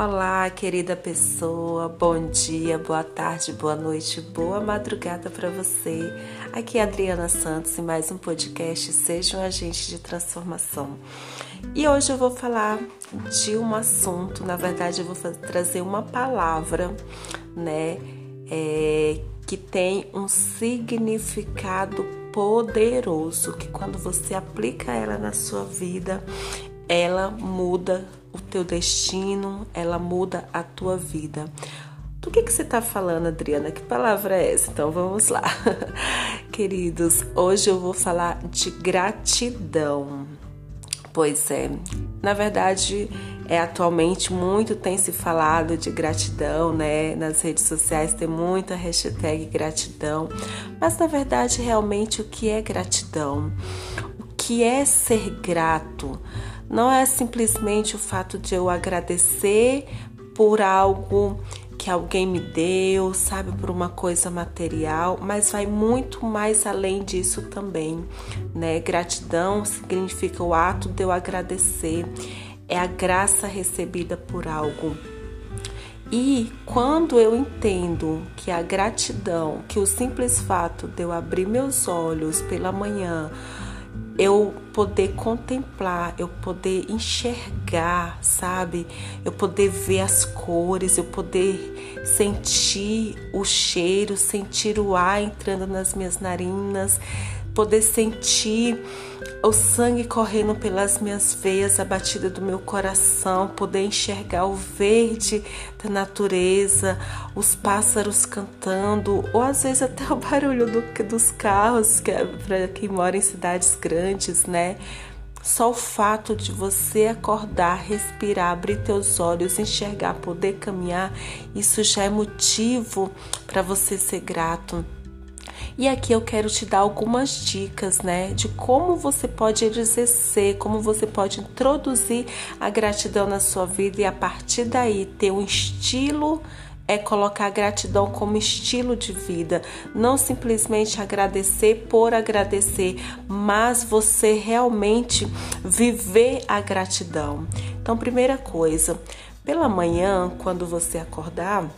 Olá, querida pessoa, bom dia, boa tarde, boa noite, boa madrugada para você. Aqui é Adriana Santos e mais um podcast Seja um Agente de Transformação. E hoje eu vou falar de um assunto, na verdade, eu vou trazer uma palavra, né, é, que tem um significado poderoso, que quando você aplica ela na sua vida, ela muda o teu destino, ela muda a tua vida. Do que, que você está falando, Adriana? Que palavra é essa? Então vamos lá. Queridos, hoje eu vou falar de gratidão. Pois é, na verdade, é atualmente muito tem se falado de gratidão, né? Nas redes sociais tem muita hashtag gratidão, mas na verdade, realmente, o que é gratidão? O que é ser grato? Não é simplesmente o fato de eu agradecer por algo que alguém me deu, sabe, por uma coisa material, mas vai muito mais além disso também, né? Gratidão significa o ato de eu agradecer, é a graça recebida por algo. E quando eu entendo que a gratidão, que o simples fato de eu abrir meus olhos pela manhã, eu poder contemplar, eu poder enxergar, sabe? Eu poder ver as cores, eu poder sentir o cheiro, sentir o ar entrando nas minhas narinas, poder sentir o sangue correndo pelas minhas veias, a batida do meu coração, poder enxergar o verde da natureza, os pássaros cantando, ou às vezes até o barulho do, dos carros, que é para quem mora em cidades grandes, né? Só o fato de você acordar, respirar, abrir teus olhos, enxergar, poder caminhar, isso já é motivo para você ser grato. E aqui eu quero te dar algumas dicas, né, de como você pode exercer, como você pode introduzir a gratidão na sua vida e a partir daí ter um estilo é colocar a gratidão como estilo de vida, não simplesmente agradecer por agradecer, mas você realmente viver a gratidão. Então, primeira coisa, pela manhã, quando você acordar,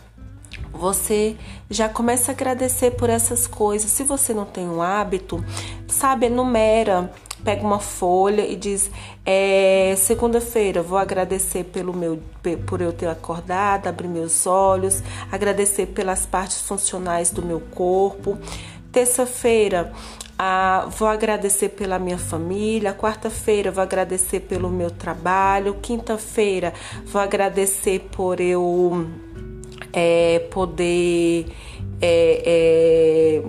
você já começa a agradecer por essas coisas. Se você não tem um hábito, sabe, enumera, pega uma folha e diz: é, segunda-feira vou agradecer pelo meu por eu ter acordado, abrir meus olhos, agradecer pelas partes funcionais do meu corpo. Terça-feira ah, vou agradecer pela minha família. Quarta-feira vou agradecer pelo meu trabalho. Quinta-feira vou agradecer por eu é, poder é, é,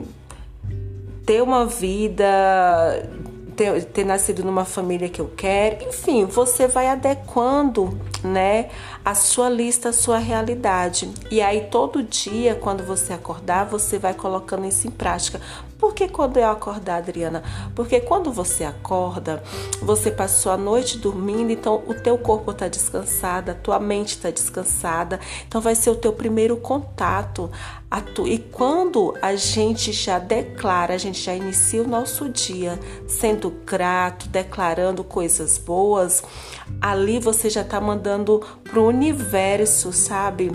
ter uma vida, ter, ter nascido numa família que eu quero, enfim, você vai adequando, né, a sua lista, a sua realidade. E aí todo dia, quando você acordar, você vai colocando isso em prática. Por que quando eu acordar, Adriana? Porque quando você acorda, você passou a noite dormindo, então o teu corpo está descansado, a tua mente está descansada, então vai ser o teu primeiro contato. E quando a gente já declara, a gente já inicia o nosso dia sendo grato, declarando coisas boas, ali você já está mandando para o universo, sabe?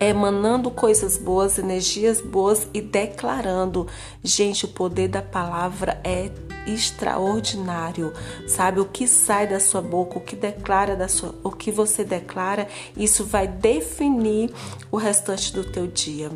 Emanando coisas boas, energias boas e declarando. Gente, o poder da palavra é extraordinário. Sabe o que sai da sua boca, o que declara da sua, o que você declara, isso vai definir o restante do teu dia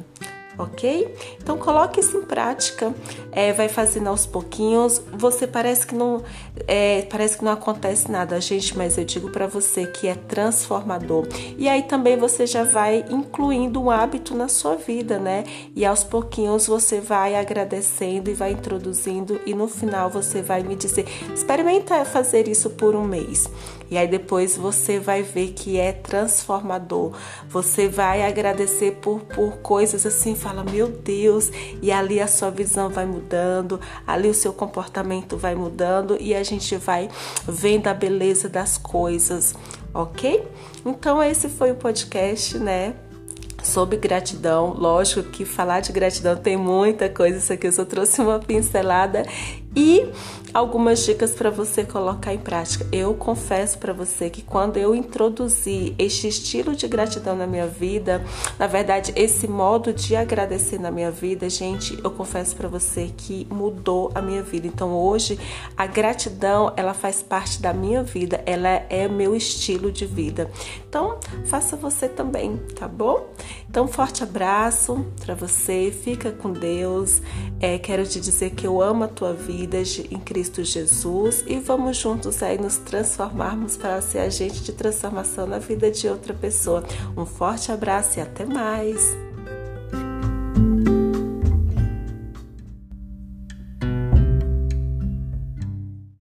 ok? Então coloque isso em prática, é, vai fazendo aos pouquinhos. Você parece que não é, parece que não acontece nada, gente, mas eu digo para você que é transformador. E aí também você já vai incluindo um hábito na sua vida, né? E aos pouquinhos você vai agradecendo e vai introduzindo e no final você vai me dizer, experimenta fazer isso por um mês. E aí depois você vai ver que é transformador. Você vai agradecer por, por coisas assim, fala, meu Deus, e ali a sua visão vai mudando, ali o seu comportamento vai mudando e a gente vai vendo a beleza das coisas, ok? Então esse foi o podcast, né? sobre gratidão. Lógico que falar de gratidão tem muita coisa, isso aqui eu só trouxe uma pincelada e algumas dicas para você colocar em prática. Eu confesso para você que quando eu introduzi este estilo de gratidão na minha vida, na verdade, esse modo de agradecer na minha vida, gente, eu confesso para você que mudou a minha vida. Então, hoje, a gratidão, ela faz parte da minha vida, ela é meu estilo de vida. Então, faça você também, tá bom? Então, forte abraço para você, fica com Deus. É, quero te dizer que eu amo a tua vida em Cristo Jesus e vamos juntos aí nos transformarmos para ser agente de transformação na vida de outra pessoa. Um forte abraço e até mais!